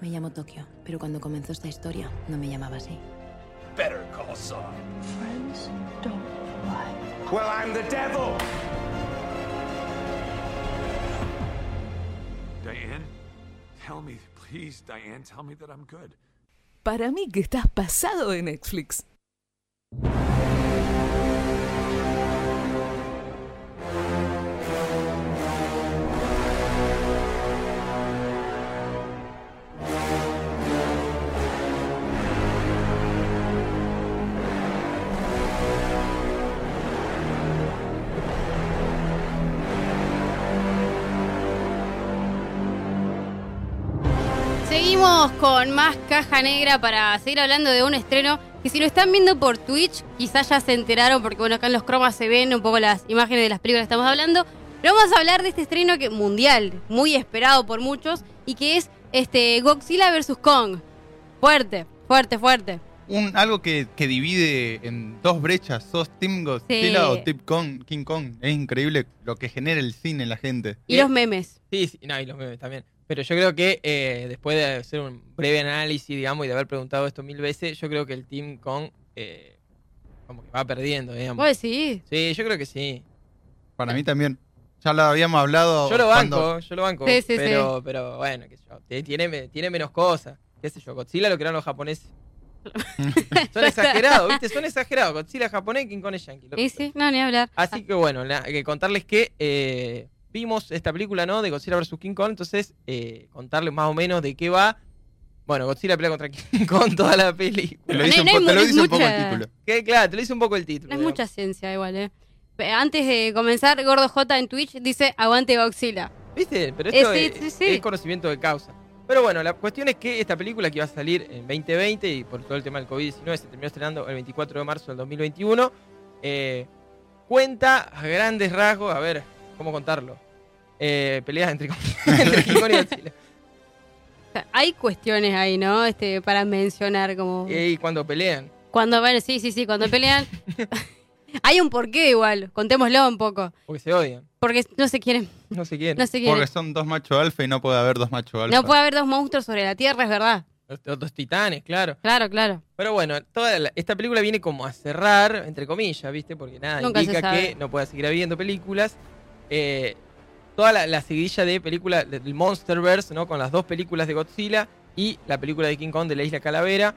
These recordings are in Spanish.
Me llamo Tokio, pero cuando comenzó esta historia no me llamaba así. Better call Saul. Friends don't lie. Well, I'm the devil. Diane, tell me, please, Diane, tell me that I'm good. Para mí que estás pasado de Netflix. Seguimos con más caja negra para seguir hablando de un estreno que si lo están viendo por Twitch, quizás ya se enteraron porque bueno, acá en los cromas se ven un poco las imágenes de las películas que estamos hablando. Pero vamos a hablar de este estreno que mundial, muy esperado por muchos y que es este Godzilla vs Kong. Fuerte, fuerte, fuerte. Un, algo que, que divide en dos brechas, sos Team Godzilla Sí. o Team Kong, King Kong. Es increíble lo que genera el cine en la gente. Y los memes. Sí, sí, no, y los memes también. Pero yo creo que eh, después de hacer un breve análisis, digamos, y de haber preguntado esto mil veces, yo creo que el Team Kong eh, como que va perdiendo, digamos. Pues sí. Sí, yo creo que sí. Para mí también. Ya lo habíamos hablado. Yo lo banco, cuando- yo lo banco. Sí, sí, pero, pero bueno, qué sé yo, tiene, tiene menos cosas. Qué sé yo, Godzilla lo crearon los japoneses. Son exagerados, ¿viste? Son exagerados. Godzilla japonés, King Kong es yankee. Y sí, no, ni hablar. Así que bueno, la- que contarles que eh, vimos esta película, ¿no? De Godzilla vs. King Kong, entonces eh, contarles más o menos de qué va. Bueno, Godzilla pelea contra King Kong toda la película. Te lo No dice, un, no po- te lo un poco el mucha- título. Que claro, te lo dice un poco el título. No es mucha ciencia igual, eh. Antes de comenzar, Gordo J en Twitch dice aguante Godzilla. ¿Viste? Pero Eh, esto sí, es, sí, sí. es conocimiento de causa. Pero bueno, la cuestión es que esta película que iba a salir en 2020 y por todo el tema del COVID-19 se terminó estrenando el 24 de marzo del 2021, eh, cuenta a grandes rasgos, a ver, ¿cómo contarlo? Eh, peleas entre, entre King Kong y Godzilla. Hay cuestiones ahí, ¿no? Este, para mencionar como... Y cuando pelean. Cuando, bueno, sí, sí, sí, cuando pelean... hay un porqué igual, contémoslo un poco. Porque se odian. Porque no se quieren, No se quieren. no se Porque quieren. son dos machos alfa y no puede haber dos machos alfa. No puede haber dos monstruos sobre la Tierra, es verdad. Dos titanes, claro. Claro, claro. Pero bueno, toda la- esta película viene como a cerrar, entre comillas, ¿viste? Porque nada, Nunca indica que no pueda seguir habiendo películas. Eh, toda la, la seguidilla de películas del Monsterverse, ¿no? Con las dos películas de Godzilla y la película de King Kong de la Isla Calavera.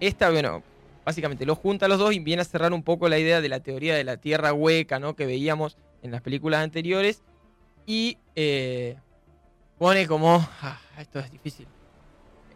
Esta, bueno, básicamente lo junta a los dos y viene a cerrar un poco la idea de la teoría de la tierra hueca, ¿no? Que veíamos en las películas anteriores. Y eh, pone como. ah, esto es difícil.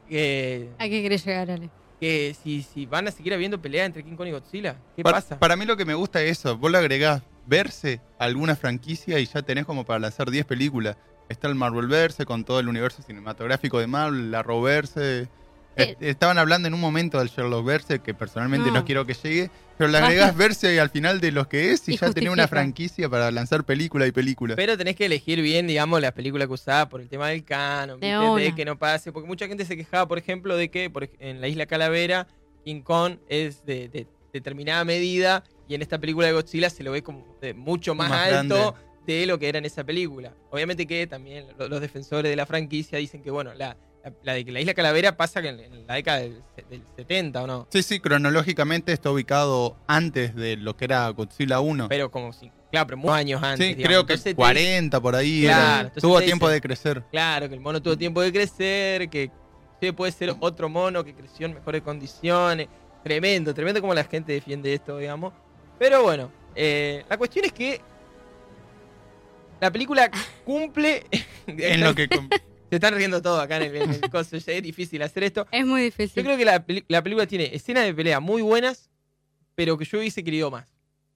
¿A qué querés llegar, Ale? que si, si van a seguir habiendo pelea entre King Kong y Godzilla. ¿Qué Pa- pasa? Para mí lo que me gusta es eso. Vos le agregás verse alguna franquicia y ya tenés como para lanzar 10 películas. Está el Marvelverse con todo el universo cinematográfico de Marvel, la Arrowverse. Sí. Eh, Estaban hablando en un momento del Sherlockverse, que personalmente No. no, quiero que llegue, pero le agregás verse al final de los que es y, Y ya tenés una franquicia para lanzar película y película. Pero tenés que elegir bien, digamos, las películas que usás por el tema del canon, De que no pase. Porque mucha gente se quejaba, por ejemplo, de que por en la isla Calavera, King Kong es de, de determinada medida y en esta película de Godzilla se lo ve como de mucho más, Más alto grande. de lo que era en esa película. Obviamente que también lo- los defensores de la franquicia dicen que, bueno, la, la, la de que la isla Calavera pasa en, en la década del, del 70, ¿o no? Sí, sí, cronológicamente está ubicado antes de lo que era Godzilla 1. Pero como si, claro, pero muchos años antes. sí, digamos. creo que Entonces te 40 por ahí. Claro, era. Tuvo tiempo dicen- de crecer. Claro, que el mono tuvo tiempo de crecer, que puede ser otro mono que creció en mejores condiciones. Tremendo, tremendo como la gente defiende esto, digamos. Pero bueno, eh, la cuestión es que la película cumple. En lo que com- Se están riendo todo acá en el, en el coso, ya es difícil hacer esto. Es muy difícil. Yo creo que la, película tiene escenas de pelea muy buenas, pero que yo hubiese querido más.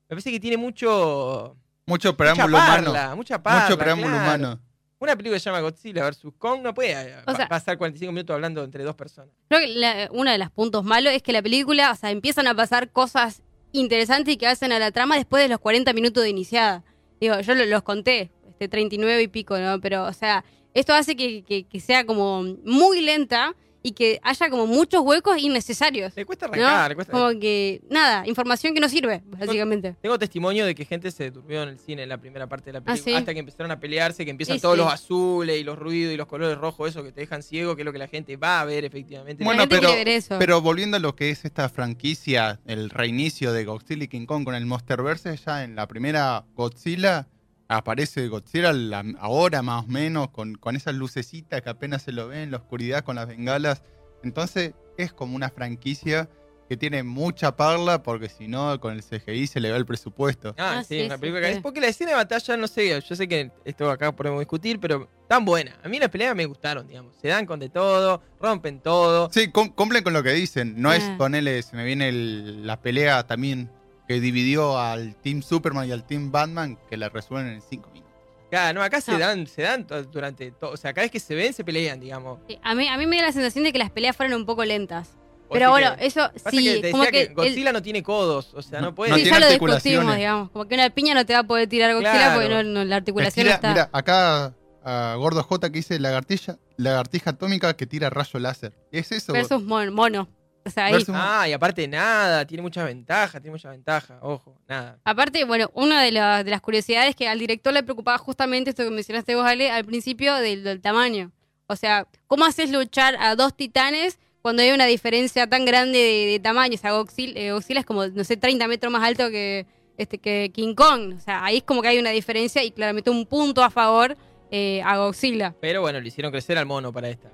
Me parece que tiene mucho. mucho Mucha preámbulo parla, humano. mucha parla, mucho preámbulo claro. humano. Una película que se llama Godzilla vs. Kong no puede eh, O pa- sea- pasar 45 minutos hablando entre dos personas. Creo que la- uno de los puntos malos es que la película, o sea, empiezan a pasar cosas interesantes y que hacen a la trama después de los 40 minutos de iniciada. Digo, yo lo- los conté, este 39 y pico, ¿no? Pero, o sea, esto hace que, que- que sea como muy lenta y que haya como muchos huecos innecesarios. Le cuesta ¿no? arrancar, le cuesta. Como que, nada, información que no sirve, básicamente. Tengo testimonio de que gente se durmió en el cine en la primera parte de la película. Ah, ¿sí? Hasta que empezaron a pelearse, que empiezan Sí, todos sí. los azules y los ruidos y los colores rojos, eso que te dejan ciego, que es lo que la gente va a ver efectivamente. Bueno, pero, quiere ver eso. pero volviendo a lo que es esta franquicia, el reinicio de Godzilla y King Kong con el Monsterverse, ya en la primera Godzilla aparece Godzilla la- ahora más o menos, con, con esas lucecitas que apenas se lo ve en la oscuridad con las bengalas. Entonces es como una franquicia que tiene mucha parla porque si no con el CGI se le ve el presupuesto. Ah, Ah, sí, sí, una sí, película que sí. es porque la escena de batalla, no sé, yo sé que esto acá podemos discutir, pero tan buena. A mí las peleas me gustaron, digamos. Se dan con de todo, rompen todo. Sí, cum- cumplen con lo que dicen. No es Ah. ponerle, se me viene el- la pelea también que dividió al Team Superman y al Team Batman, que la resuelven en cinco minutos. Claro, no, acá se dan, se dan durante todo. O sea, cada vez que se ven, se pelean, digamos. Sí, a, mí, a mí me da la sensación de que las peleas fueron un poco lentas. O Pero bueno, que- eso Pasa sí, que te como decía que. que, Godzilla no tiene codos, o sea, no, No- puede. no sí, ya lo articulaciones. discutimos, digamos. Como que una piña no te va a poder tirar Godzilla Claro. porque no, no, la articulación Tira- está. mira, acá a Gordo J que dice lagartija, lagartija atómica que tira rayo láser. Es eso. versus mon- mono. O sea, ahí. Versus- Ah, y aparte nada, tiene muchas ventajas, tiene muchas ventajas, ojo, nada. Aparte, bueno, una de, la- de las curiosidades que al director le preocupaba justamente esto que mencionaste vos, Ale, al principio del, del tamaño. O sea, ¿cómo haces luchar a dos titanes cuando hay una diferencia tan grande de, de tamaño? O sea, Godzilla, eh, Godzilla es como, no sé, 30 metros más alto que, este, que King Kong. O sea, ahí es como que hay una diferencia y claramente un punto a favor eh, a Godzilla. Pero bueno, le hicieron crecer al mono para esta.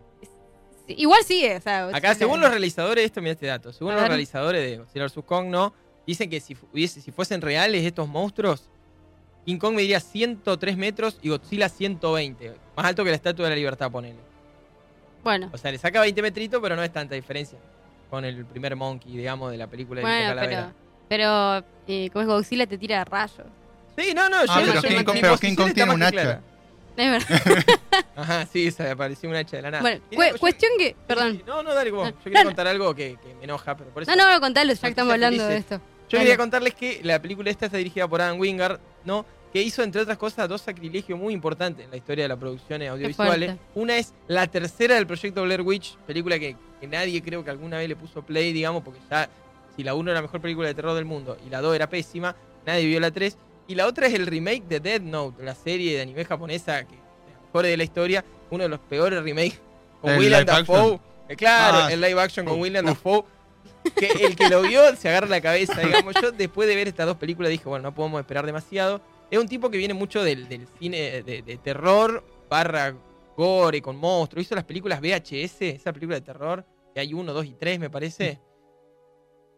Sí, Igual sigue, o sea, Acá, según los realizadores, esto mira este dato, según A los realizadores de Godzilla vs. Kong, no, dicen que si, fu- hubiese- si fuesen reales estos monstruos, King Kong mediría 103 metros y Godzilla 120. Más alto que la Estatua de la Libertad, ponele. Bueno, O sea, le saca 20 metritos, pero no es tanta diferencia con el primer Monkey, digamos, de la película de bueno, Calavera. pero, pero eh, como es Godzilla te tira rayos. Sí, no, no, Ah, yo, pero yo- King pero King Kong tiene un hacha. clara. Es verdad. Ajá, sí, se apareció un hacha de la nada. Bueno, Quería- cu- yo- cuestión que. Perdón. No, no, dale vos. Yo quería no, contar algo que, que me enoja, pero por eso. No, no, contalo, ya estamos hablando de esto. Yo Dale. quería contarles que la película esta está dirigida por Adam Wingard, ¿no? Que hizo, entre otras cosas, dos sacrilegios muy importantes en la historia de las producciones audiovisuales. Una es la tercera del proyecto Blair Witch, película que, que nadie creo que alguna vez le puso play, digamos, porque ya, si la 1 era la mejor película de terror del mundo y la 2 era pésima, nadie vio la 3. Y la otra es el remake de Dead Note, la serie de anime japonesa que mejores de la historia, uno de los peores remakes con ¿El William Dafoe. Eh, Claro, Ah, el live action con uf, William. Dafoe. Que el que lo vio se agarra la cabeza, digamos. Yo después de ver estas dos películas dije, bueno, no podemos esperar demasiado. Es un tipo que viene mucho del, del cine de, de terror, barra gore, con monstruos. Hizo las películas VHS, esa película de terror, que hay uno, dos y tres, me parece.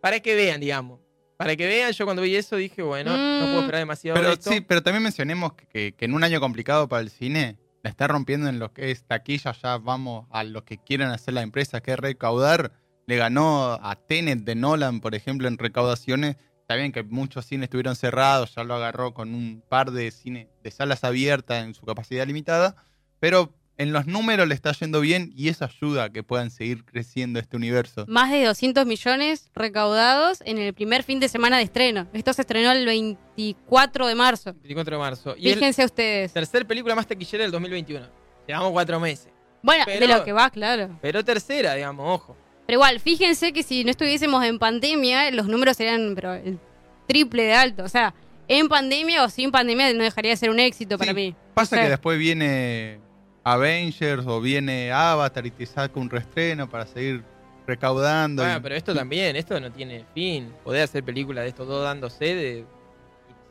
Para que vean, digamos. Para que vean, yo cuando vi eso dije, bueno, no puedo Mm. esperar demasiado. Pero esto. sí, pero también mencionemos que, que en un año complicado para el cine, la está rompiendo en lo que es taquilla, ya vamos a lo que quieren hacer las empresas, que es recaudar. Le ganó a Tenet de Nolan, por ejemplo, en recaudaciones. Está bien que muchos cines estuvieron cerrados, ya lo agarró con un par de cine, de salas abiertas en su capacidad limitada, pero en los números le está yendo bien y eso ayuda a que puedan seguir creciendo este universo. Más de 200 millones recaudados en el primer fin de semana de estreno. Esto se estrenó el 24 de marzo. 24 de marzo. Y Fíjense ustedes. la tercera película más taquillera del 2021. Llevamos cuatro meses. Bueno, pero- de lo que va, claro. Pero tercera, digamos, ojo. Pero igual, fíjense que si no estuviésemos en pandemia, los números serían pero, el triple de alto. O sea, en pandemia o sin pandemia no dejaría de ser un éxito para mí. Pasa O sea, que después viene Avengers o viene Avatar y te saca un reestreno para seguir recaudando. Bueno, y- Ah, pero esto también, esto no tiene fin. Poder hacer películas de estos dos dándose de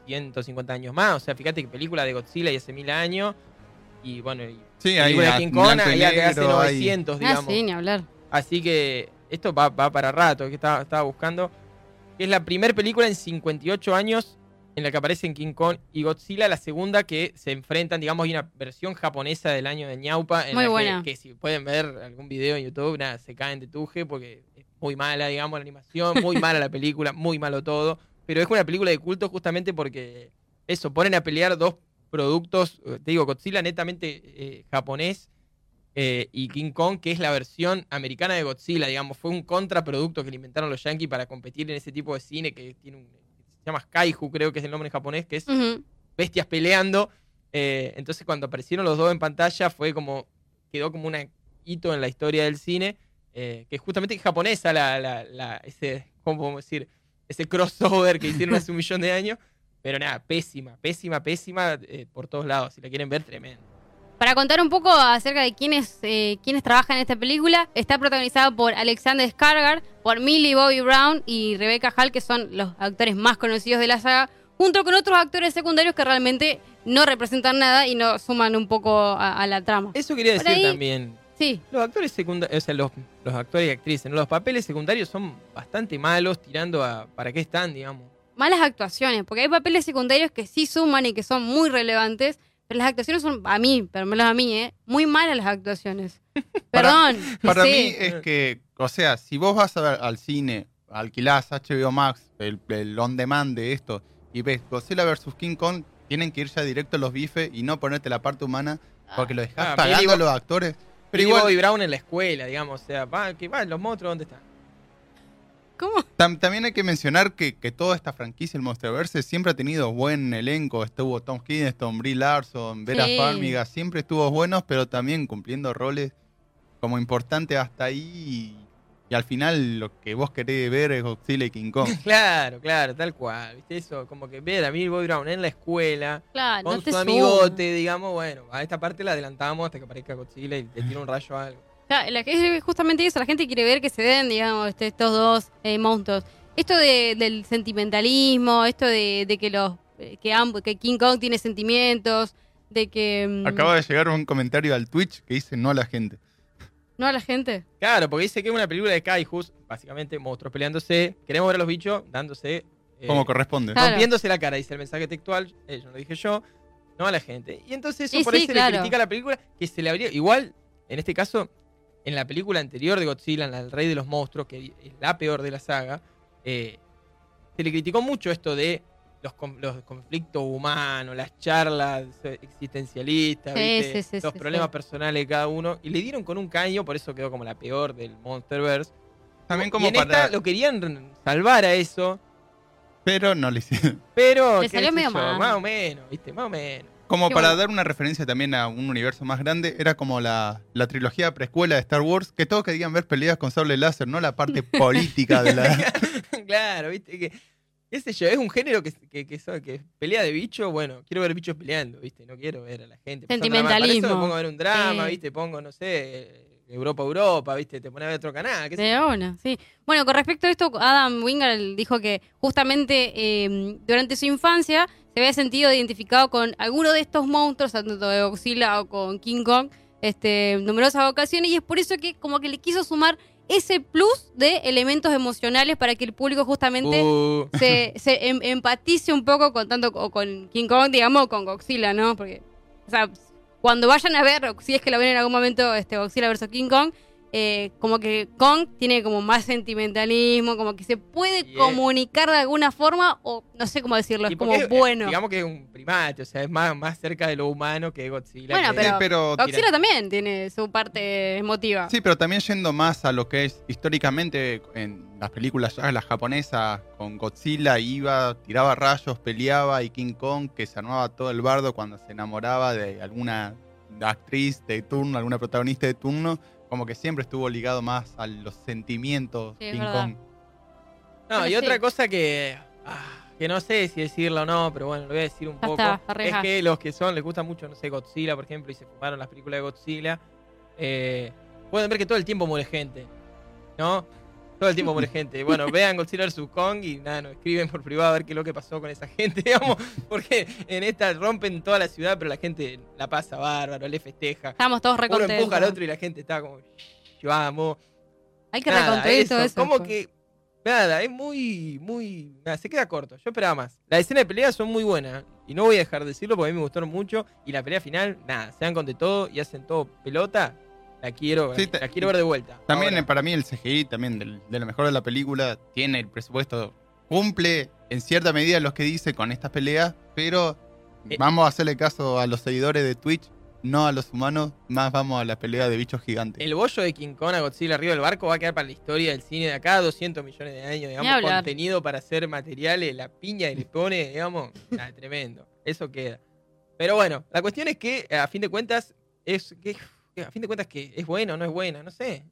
150 años más. O sea, fíjate que película de Godzilla y hace mil años. Y bueno, y sí, hay película de King Kong ya que hace negro, hay- 900, Ah, digamos. sí, ni hablar. Así que esto va, va para rato, que estaba, estaba buscando. Que es la primera película en 58 años en la que aparecen King Kong y Godzilla. La segunda que se enfrentan, digamos, hay una versión japonesa del año de Ñaupa. En Muy la que- buena. Que, si pueden ver algún video en YouTube, nada, se caen de tuje porque es muy mala, digamos, la animación, muy mala la película, muy malo todo. Pero es una película de culto justamente porque eso, ponen a pelear dos productos, eh, te digo, Godzilla netamente eh, japonés eh, y King Kong, que es la versión americana de Godzilla, digamos, fue un contraproducto que le inventaron los yankees para competir en ese tipo de cine que tiene un, se llama Kaiju, creo que es el nombre en japonés, que es bestias peleando. Eh, entonces cuando aparecieron los dos en pantalla fue como, quedó como un hito en la historia del cine. eh, que justamente es japonesa la, la- la- ese, ¿cómo podemos decir? Ese crossover que hicieron hace un millón de años. Pero nada, pésima, pésima, pésima eh, por todos lados. Si la quieren ver, tremendo. Para contar un poco acerca de quiénes, eh, quiénes trabajan en esta película, está protagonizada por Alexander Skarsgård, por Millie Bobby Brown y Rebecca Hall, que son los actores más conocidos de la saga, junto con otros actores secundarios que realmente no representan nada y no suman un poco a, a la trama. Eso quería decir ahí- también. Sí, Los actores secundarios, o sea, los, los actores y actrices, ¿no? los papeles secundarios son bastante malos, tirando a para qué están, digamos. malas actuaciones, porque hay papeles secundarios que sí suman y que son muy relevantes, pero las actuaciones son, a mí, pero menos a mí, ¿eh? muy malas las actuaciones. Perdón. Para sí. mí es que, o sea, si vos vas a ver al cine, alquilás HBO Max, el, el on demand de esto, y ves Godzilla vs. King Kong, tienen que ir ya directo a los bifes y no ponerte la parte humana, porque lo dejás Ah, pagando a los actores. Pero Pero igual, Bobby Brown en la escuela, digamos, o sea, va, que va, los monstruos, ¿dónde están? ¿Cómo? tam- también hay que mencionar que, que toda esta franquicia, el Monsterverse, siempre ha tenido buen elenco. Estuvo Tom Hiddleston, Brie Larson, Vera Sí. Farmiga, siempre estuvo buenos, pero también cumpliendo roles como importantes hasta ahí. Y, y al final lo que vos querés ver es Godzilla y King Kong. Claro, claro, tal cual, ¿viste? Eso, como que ver a Millie Bobby Brown en la escuela, Claro, con no su amigote, digamos, bueno, a esta parte la adelantamos hasta que aparezca Godzilla y le tira un rayo a algo. La que es justamente eso, la gente quiere ver que se den, digamos, este- estos dos eh, monstruos. Esto de- del sentimentalismo, esto de, de que los eh, que, ambos, que King Kong tiene sentimientos, de que mm, Acaba de llegar un comentario al Twitch que dice no a la gente. no a la gente. Claro, porque dice que es una película de kaijus, básicamente monstruos peleándose, queremos ver a los bichos dándose... eh, Como corresponde. Claro. rompiéndose la cara, dice el mensaje textual, eh, yo no lo dije yo, no a la gente. Y entonces eso Y por sí, ahí se claro. le critica a la película, que se le habría, igual, en este caso, en la película anterior de Godzilla, en la del Rey de los Monstruos, que es la peor de la saga, eh, se le criticó mucho esto de los, con- los conflictos humanos, las charlas existencialistas, Sí, ¿viste? sí, sí, los sí, problemas sí. personales de cada uno, y le dieron con un caño, por eso quedó como la peor del Monsterverse. También y como en para... esta lo querían salvar a eso, Pero no le hicieron. pero. Le salió medio yo, mal. Más o menos, ¿viste? Más o menos. Como Qué para bueno. dar una referencia también a un universo más grande, era como la, la trilogía preescuela de Star Wars, que todos querían ver peleas con sable láser, no la parte política de la... claro, ¿viste? Que, qué sé yo, es un género que, que, que, pelea de bicho. Bueno, quiero ver bichos peleando, ¿viste? No quiero ver a la gente. Para eso Sentimentalismo. me pongo a ver un drama, Sí. ¿viste? Pongo, no sé, Europa, Europa, ¿viste? Te pones a ver otro canal. qué sé De una, sí. Bueno, con respecto a esto, Adam Wingard dijo que justamente eh, durante su infancia se había sentido identificado con alguno de estos monstruos, tanto de Godzilla o con King Kong, este, en numerosas ocasiones, y es por eso que como que le quiso sumar ese plus de elementos emocionales para que el público justamente Uh, se, se em- empatice un poco con tanto o con King Kong, digamos, o con Godzilla, ¿no? Porque, o sea, cuando vayan a ver, si es que lo ven en algún momento, este Godzilla versus King Kong, eh, como que Kong tiene como más sentimentalismo, como que se puede Y es- comunicar de alguna forma, o no sé cómo decirlo, es como bueno. Digamos que es un primate, o sea, es más, más cerca de lo humano que Godzilla. Bueno, que- pero, Sí, pero- Godzilla también tiene su parte emotiva. Sí, pero también yendo más a lo que es históricamente en las películas ya las japonesas, con Godzilla iba, tiraba rayos, peleaba y King Kong que se armaba todo el bardo cuando se enamoraba de alguna actriz de turno, alguna protagonista de turno, como que siempre estuvo ligado más a los sentimientos Sí, King. Kong. No, Pero y otra cosa que. ah, que no sé si decirlo o no, pero bueno, lo voy a decir un Ya poco. está, es que los que son, les gusta mucho, no sé, Godzilla, por ejemplo, y se fumaron las películas de Godzilla, eh, pueden ver que todo el tiempo muere gente. ¿No? Todo el tiempo muere gente. Bueno, vean Godzilla vs. Kong y nada, nos escriben por privado a ver qué es lo que pasó con esa gente, digamos, porque en esta rompen toda la ciudad, pero la gente la pasa bárbaro, le festeja. Estamos todos Uno recontentos. empuja al otro y la gente está como, amo. Hay que reconstruir todo eso. Como que. Nada, es muy. muy nada, se queda corto. Yo esperaba más. Las escenas de pelea son muy buenas. Y no voy a dejar de decirlo porque a mí me gustaron mucho. Y la pelea final, nada, se dan con de todo y hacen todo pelota. La quiero, Sí, la quiero ver de vuelta. También Ahora, para mí el CGI, también del- de lo mejor de la película, tiene el presupuesto, cumple en cierta medida lo que dice con estas peleas, pero Eh. vamos a hacerle caso a los seguidores de Twitch, no a los humanos, más vamos a la pelea de bichos gigantes. El bollo de King Kong a Godzilla arriba del barco va a quedar para la historia del cine de acá, 200 millones de años, digamos, contenido para hacer materiales, la piña y le pone, digamos, nada, tremendo. Eso queda. Pero bueno, la cuestión es que, a fin de cuentas, es que, que a fin de cuentas que es bueno, no es buena, no sé.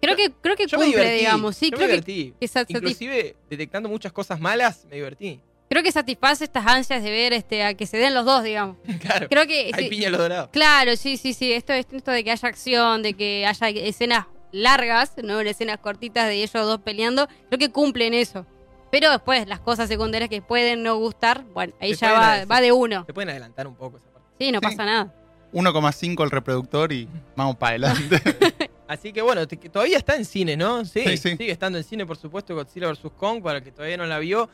Creo que, creo que Yo me cumple, divertí. digamos. Sí, yo creo me que, divertí. que Inclusive, detectando muchas cosas malas, me divertí. creo que satisface estas ansias de ver este, a que se den los dos, digamos. Claro. Creo que. Hay sí, piña a lo dorado. Claro, sí, sí, sí. Esto, esto, esto de que haya acción, de que haya escenas largas, no escenas cortitas de ellos dos peleando, creo que cumplen eso. Pero después, las cosas secundarias que pueden no gustar, bueno, ahí Se ya va, va de uno. Se pueden adelantar un poco esa parte. Sí, no Sí. pasa nada. 1,5 el reproductor y vamos para adelante. Así que bueno, todavía está en cine, ¿no? Sí, Sí, sí. sigue estando en cine, por supuesto, Godzilla vs. Kong, para el que todavía no la vio.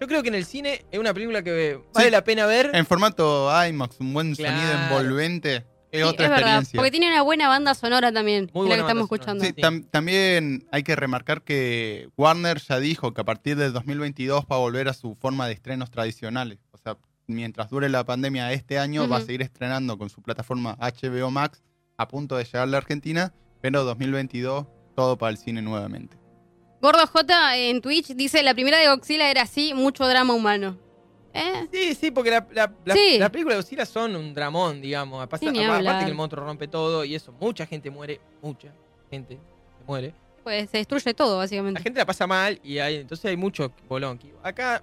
Yo creo que en el cine es una película que vale Sí. la pena ver. en formato IMAX, un buen sonido envolvente. Es Sí, otra es verdad, experiencia. porque tiene una buena banda sonora también, Muy la buena que estamos escuchando. Sí, Sí. tam- también hay que remarcar que Warner ya dijo que a partir del 2022 va a volver a su forma de estrenos tradicionales. O sea, mientras dure la pandemia este año, va a seguir estrenando con su plataforma HBO Max a punto de llegar a la Argentina, pero 2022 todo para el cine nuevamente. Gordo J en Twitch dice, la primera de Godzilla era así, mucho drama humano. ¿Eh? Sí, sí, porque la, la, la, Sí. la película de Godzilla son un dramón, digamos. Pasa- Sí, ni aparte que el monstruo rompe todo y eso, mucha gente muere, mucha gente se muere. Pues se destruye todo, La básicamente. gente la pasa mal y hay, entonces hay mucho bolonqui. Acá,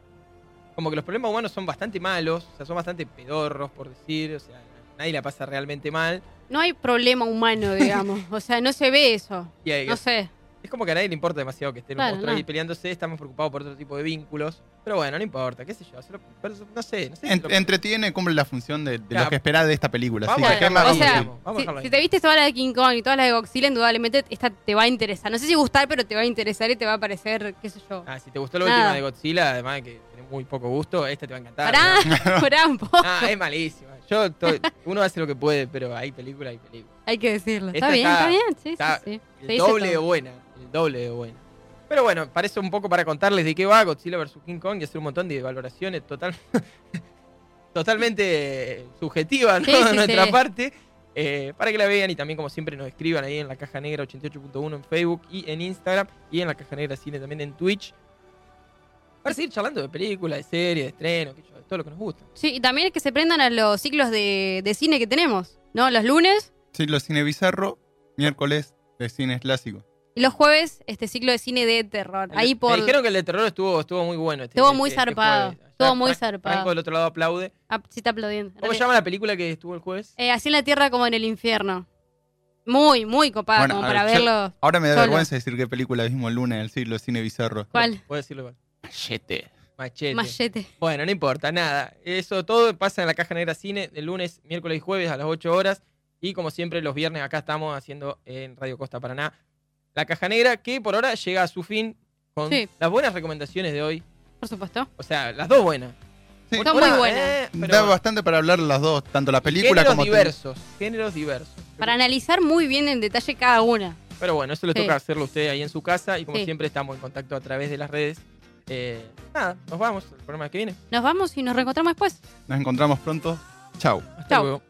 como que los problemas humanos son bastante malos, o sea, son bastante pedorros, por decir, o sea, nadie la pasa realmente mal. No hay problema humano, digamos. O sea, no se ve eso. Y No sé. Es como que a nadie le importa demasiado que esté un Claro, monstruo ahí no. peleándose, estamos preocupados por otro tipo de vínculos. Pero bueno, no importa, qué sé yo. se lo- pero no sé, no sé. si En- lo- entretiene, cumple la función de, de Claro. lo que esperás de esta película. Así Vamos que, a ¿qué dejarla ahí, o sea, vamos a digamos, vamos a Si, si ahí. te viste todas las de King Kong y todas las de Godzilla, indudablemente esta te va a interesar. No sé si gustar, pero te va a interesar y te va a parecer, qué sé yo. Ah, si te gustó la Nada. última de Godzilla, además de que muy poco gusto, esta te va a encantar. Pará, ¿no? pará un poco. Ah, es malísima. Yo, to- uno hace lo que puede, pero hay película, hay película. Hay que decirlo. Está bien, está- bien. Sí, está- sí, El doble de buena, el doble de buena. Pero bueno, parece un poco para contarles de qué va Godzilla vs. King Kong y hacer un montón de valoraciones total, totalmente subjetivas ¿no? Sí, sí, de nuestra sí. parte. eh, para que la vean y también como siempre nos escriban ahí en la caja negra 88.1 en Facebook y en Instagram y en la caja negra cine también en Twitch. Para seguir charlando de películas, de series, de estrenos, de todo lo que nos gusta. Sí, y también es que se prendan a los ciclos de, de cine que tenemos, ¿no? Los lunes Ciclo Cine Bizarro, miércoles de cine clásico. y los jueves, este ciclo de cine de terror. El- Ahí por. Me dijeron que el de terror estuvo, estuvo muy bueno. Este, Estuvo muy este- este zarpado, estuvo muy zarpado. Franco del otro lado aplaude. Ah, sí, está aplaudiendo. ¿Cómo se llama la película que estuvo el jueves? Eh, así en la tierra como en el infierno. Muy, muy copada, Bueno, como para ver, yo- verlo. Ahora me da Solo. vergüenza decir qué película vimos el lunes del ciclo Cine Bizarro. ¿Cuál? Puedo decirlo igual. Machete. Machete. Machete. Bueno, no importa, nada. Eso todo pasa en la Caja Negra Cine el lunes, miércoles y jueves a las 8 horas. Y como siempre, los viernes acá estamos haciendo en Radio Costa Paraná la Caja Negra, que por ahora llega a su fin con Sí. las buenas recomendaciones de hoy. Por supuesto. O sea, las dos buenas. Sí. Son Una, muy buenas. eh, pero Da bastante para hablar las dos, tanto la película géneros como... diversos. Géneros diversos. Para analizar muy bien en detalle cada una. Pero bueno, eso le Sí. toca hacerlo a usted ahí en su casa. Y como Sí. siempre, estamos en contacto a través de las redes. Eh, nada, nos vamos. El programa que viene. Nos vamos y nos reencontramos después. Nos encontramos pronto. Chau. Hasta Chau. luego.